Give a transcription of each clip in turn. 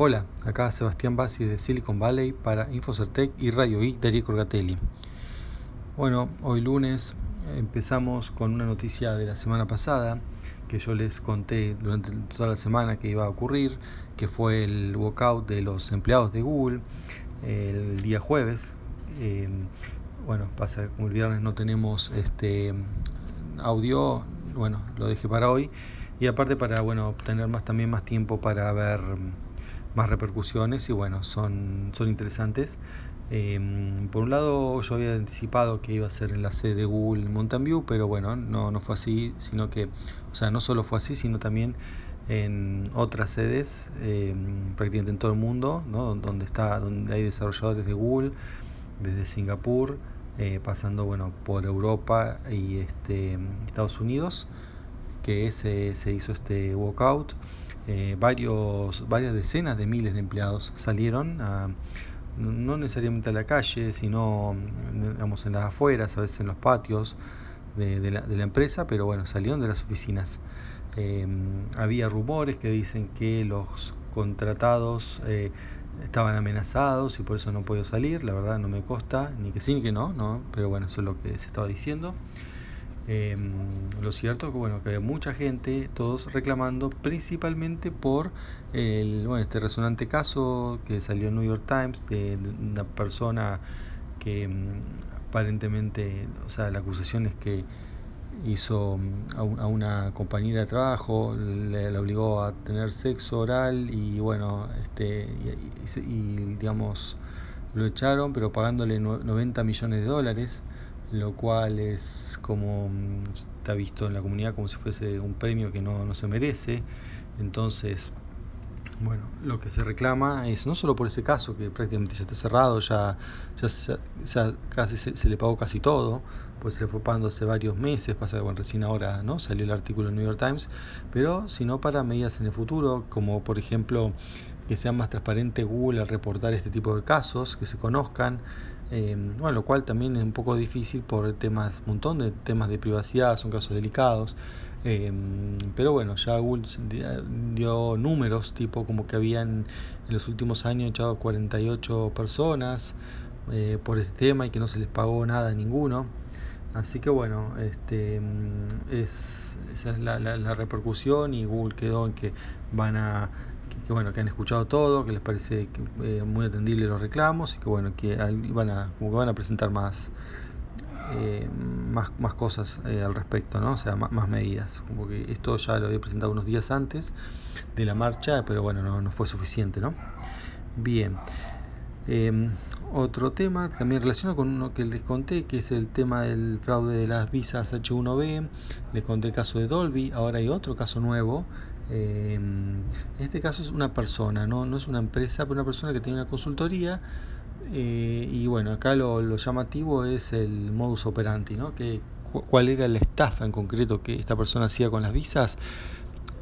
Hola, acá Sebastián Bassi de Silicon Valley para Infocertec y Radio I de Corgatelli. Bueno, hoy lunes empezamos con una noticia de la semana pasada que yo les conté durante toda la semana que iba a ocurrir, que fue el walkout de los empleados de Google el día jueves. Eh, bueno, pasa que como el viernes no tenemos este audio, bueno, lo dejé para hoy y aparte para bueno, tener más también más tiempo para ver más repercusiones y bueno, son, son interesantes. Em, por un lado yo había anticipado que iba a ser en la sede de Google en Mountain View, pero bueno, no, no fue así, sino que, o sea, no solo fue así, sino también en otras sedes, em, prácticamente en todo el mundo, ¿no? donde, está, donde hay desarrolladores de Google, desde Singapur, eh, pasando bueno, por Europa y este, Estados Unidos, que se, se hizo este walkout. Eh, varios, varias decenas de miles de empleados salieron no necesariamente a la calle, sino en las afueras, a veces en los patios de, la, de la, empresa, pero bueno, salieron de las oficinas. Em, había rumores que dicen que los contratados eh, estaban amenazados y por eso no puedo salir, la verdad no me consta, ni que sí ni que no, no, pero bueno, eso es lo que se estaba diciendo. Em, lo cierto que bueno que había mucha gente, todos reclamando principalmente por el, bueno, este resonante caso que salió en New York Times de, una persona que em, aparentemente, o sea, la acusación es que hizo a, una compañera de trabajo, le, obligó a tener sexo oral y bueno, este y digamos lo echaron, pero pagándole 90 millones de dólares lo cual es como mm, está visto en la comunidad como si fuese un premio que no, no se merece. Entonces, bueno, lo que se reclama es no solo por ese caso, que prácticamente ya está cerrado, ya, ya, casi se, le pagó casi todo, pues se le fue pagando hace varios meses, pasa bueno, recién ahora no salió el artículo en New York Times, pero sino para medidas en el futuro, como por ejemplo que sea más transparente Google al reportar este tipo de casos, que se conozcan, eh, bueno, lo cual también es un poco difícil por temas, un montón de temas de privacidad, son casos delicados. Eh, pero bueno, ya Google dio números, tipo como que habían en los últimos años echado 48 personas eh, por este tema y que no se les pagó nada a ninguno. Así que bueno, este, es, esa es la, la repercusión y Google quedó en que van a que, bueno que han escuchado todo, que les parece eh, muy atendible los reclamos y que bueno que van a como que van a presentar más eh, más, más cosas eh, al respecto, ¿no? O sea, más, medidas. Como que esto ya lo había presentado unos días antes de la marcha, pero bueno, no, no fue suficiente, ¿no? Bien. Em, otro tema también relacionado con uno que les conté, que es el tema del fraude de las visas H1B. Les conté el caso de Dolby, ahora hay otro caso nuevo en este caso es una persona, ¿no? no es una empresa, pero una persona que tiene una consultoría. Eh, y bueno, acá lo, llamativo es el modus operandi, ¿no? Que, ¿Cuál era la estafa en concreto que esta persona hacía con las visas?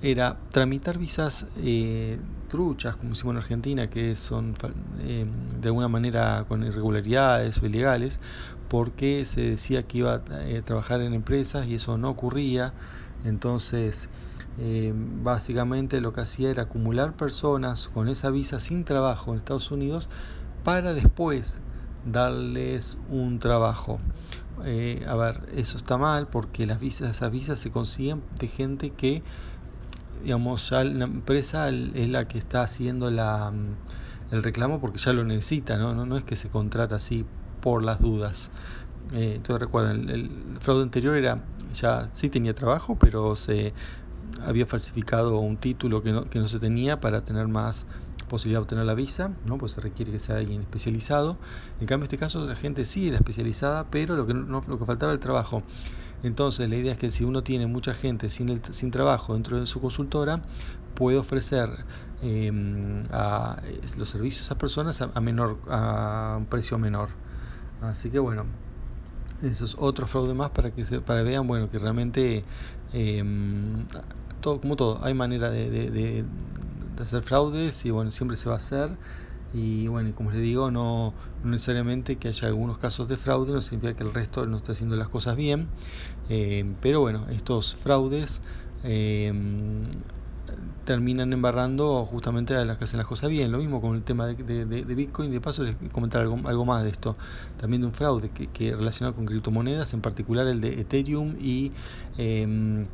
Era tramitar visas eh, truchas, como decimos en Argentina, que son eh, de alguna manera con irregularidades o ilegales, porque se decía que iba a trabajar en empresas y eso no ocurría. Entonces, eh, básicamente lo que hacía era acumular personas con esa visa sin trabajo en Estados Unidos para después darles un trabajo. Eh, a ver, eso está mal porque las visas, esas visas se consiguen de gente que, digamos, ya la empresa es la que está haciendo la, mm, el reclamo porque ya lo necesita, ¿no? No, es que se contrata así por las dudas. Eh, entonces recuerden, el, el, fraude anterior era, ya sí tenía trabajo, pero se había falsificado un título que no, que no se tenía para tener más posibilidad de obtener la visa, ¿no? pues se requiere que sea alguien especializado. En cambio, en este caso la gente sí era especializada, pero lo que, no, lo que faltaba era el trabajo. Entonces, la idea es que si uno tiene mucha gente sin, el, sin trabajo dentro de su consultora, puede ofrecer eh, a, los servicios a esas personas a, menor, a un precio menor. Así que bueno, eso es otro fraude más para que se, para vean bueno que realmente eh, como todo, hay manera de, hacer fraudes y bueno, siempre se va a hacer. Y bueno, como les digo, no, necesariamente que haya algunos casos de fraude, no significa que el resto no esté haciendo las cosas bien. Eh, pero bueno, estos fraudes eh, terminan embarrando justamente a las que hacen las cosas bien. Lo mismo con el tema de, Bitcoin. De paso, les comentar algo, más de esto. También de un fraude que, que relacionado con criptomonedas, en particular el de Ethereum y. Em,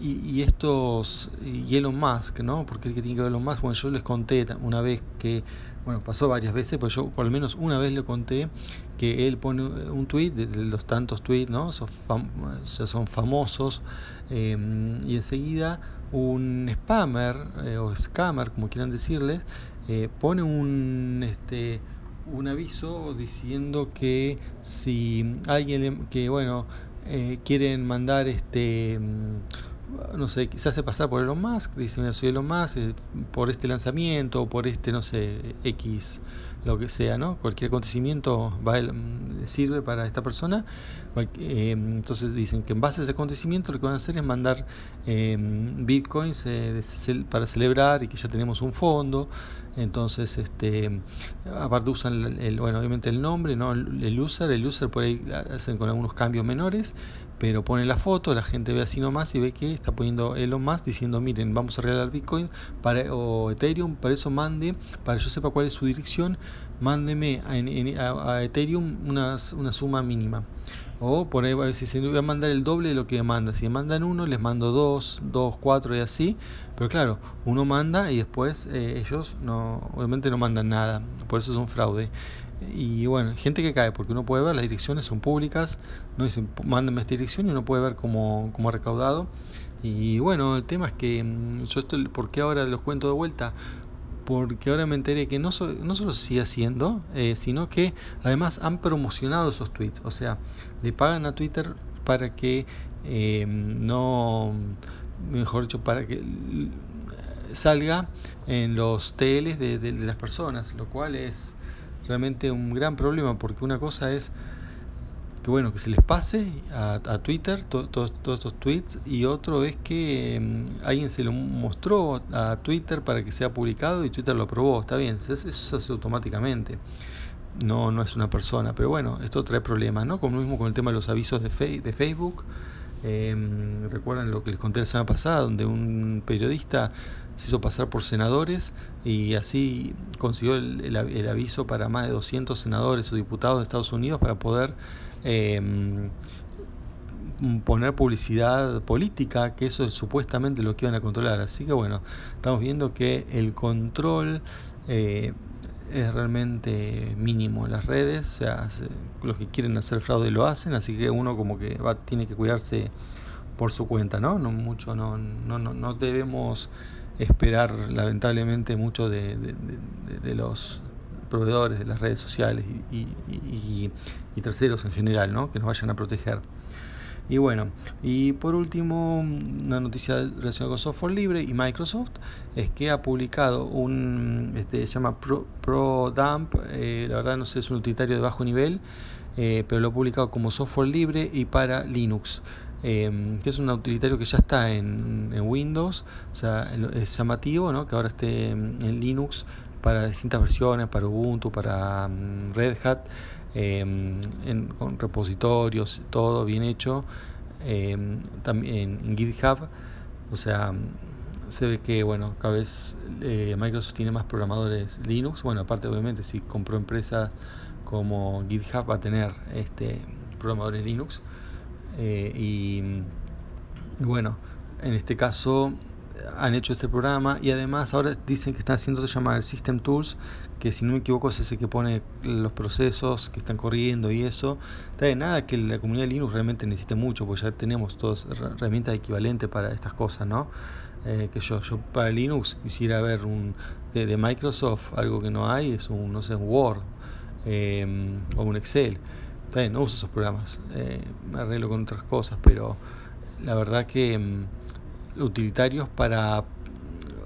y, estos y Elon Musk, ¿no? Porque que tiene que ver Elon Musk, bueno, yo les conté una vez que, bueno, pasó varias veces, pero yo por lo menos una vez le conté que él pone un tweet, de, los tantos tweets, ¿no? Son, son famosos, em, y enseguida un spammer eh, o scammer, como quieran decirles, eh, pone un este un aviso diciendo que si alguien que bueno eh, quieren mandar este no sé, se hace pasar por Elon Musk, dice, mira, soy Elon Musk, eh, por este lanzamiento, o por este, no sé, X, lo que sea, ¿no? Cualquier acontecimiento va, mm, sirve para esta persona. Eh, entonces dicen que en base a ese acontecimiento lo que van a hacer es mandar em, bitcoins eh, para celebrar y que ya tenemos un fondo. Entonces, este, aparte usan el, bueno, obviamente el nombre, ¿no? El user, el user por ahí hacen con algunos cambios menores, pero pone la foto, la gente ve así nomás y ve que está poniendo Elon Musk diciendo, miren, vamos a regalar Bitcoin para, o Ethereum, para eso mande, para que yo sepa cuál es su dirección, mándeme a, Ethereum una, una, suma mínima. O por ahí, si se voy a mandar el doble de lo que manda. Si mandan uno, les mando dos, dos, cuatro y así. Pero claro, uno manda y después eh, ellos no, obviamente no mandan nada. Por eso es un fraude. Y bueno, gente que cae, porque uno puede ver, las direcciones son públicas, no dicen, mándenme esta dirección y uno puede ver cómo, cómo ha recaudado. Y bueno, el tema es que mm, yo estoy, ¿por qué ahora los cuento de vuelta? Porque ahora me enteré que no, no solo se sigue haciendo, eh, sino que además han promocionado esos tweets. O sea, le pagan a Twitter para que eh, no, mejor dicho, para que salga en los TLs de, de las personas, lo cual es realmente un gran problema porque una cosa es que bueno que se les pase a, Twitter todos estos tweets y otro es que mm, alguien se lo mostró a Twitter para que sea publicado y Twitter lo aprobó. Está bien eso, se hace automáticamente. No no es una persona pero bueno esto trae problemas no como mismo con el tema de los avisos de Facebook eh, recuerdan lo que les conté la semana pasada donde un periodista se hizo pasar por senadores y así consiguió el, aviso para más de 200 senadores o diputados de Estados Unidos para poder em, poner publicidad política, que eso es supuestamente lo que iban a controlar. Así que bueno, estamos viendo que el control eh, es realmente mínimo en las redes, o sea, los que quieren hacer fraude lo hacen, así que uno como que va, tiene que cuidarse por su cuenta, ¿no? No mucho, no, no, no, no debemos esperar lamentablemente mucho de, los proveedores de las redes sociales y, terceros en general, ¿no? que nos vayan a proteger. Y bueno, y por último, una noticia relacionada con software libre y Microsoft es que ha publicado un, este, se llama Pro, ProDump, eh, la verdad no sé, es un utilitario de bajo nivel, eh, pero lo ha publicado como software libre y para Linux. Em, que es un utilitario que ya está en, Windows, o sea, es llamativo ¿no? que ahora esté en Linux para distintas versiones, para Ubuntu, para mm, Red Hat, em, con repositorios, todo bien hecho, em, también en GitHub, o sea, se ve que bueno, cada vez eh, Microsoft tiene más programadores Linux, bueno, aparte obviamente si compró empresas como GitHub va a tener este programadores Linux eh, y, bueno, en este caso han hecho este programa y además ahora dicen que están haciendo se llama el System Tools, que si no me equivoco es ese que pone los procesos que están corriendo y eso. De nada que la comunidad de Linux realmente necesite mucho, porque ya tenemos todas herramientas equivalentes para estas cosas, ¿no? Eh, que yo, yo para Linux quisiera ver un de, Microsoft, algo que no hay, es un, no sé, un Word eh, o un Excel no uso esos programas, eh, me arreglo con otras cosas, pero la verdad que mm, utilitarios para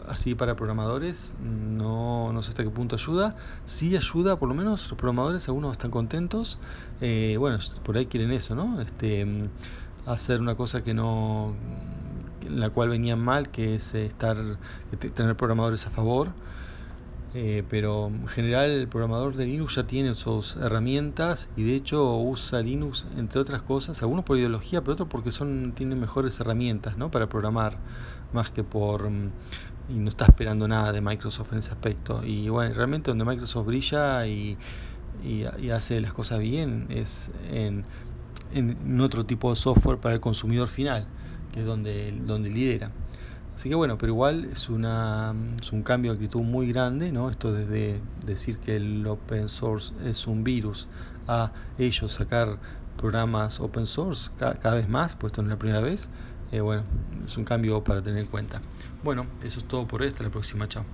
así para programadores no, no sé hasta qué punto ayuda. Sí ayuda por lo menos los programadores algunos están contentos eh, bueno por ahí quieren eso no este mm, hacer una cosa que no en la cual venían mal que es estar tener programadores a favor Eh, pero en general el programador de Linux ya tiene sus herramientas y de hecho usa Linux entre otras cosas, algunos por ideología, pero otros porque son tienen mejores herramientas ¿no? para programar, más que por... Mm, y no está esperando nada de Microsoft en ese aspecto. Y bueno, realmente donde Microsoft brilla y, y, hace las cosas bien es en, en, otro tipo de software para el consumidor final, que es donde, donde lidera. Así que bueno, pero igual es, una, es un cambio de actitud muy grande, ¿no? Esto desde decir que el open source es un virus a ellos sacar programas open source cada, vez más, puesto en la primera vez, eh, bueno, es un cambio para tener en cuenta. Bueno, eso es todo por hasta la próxima, chao.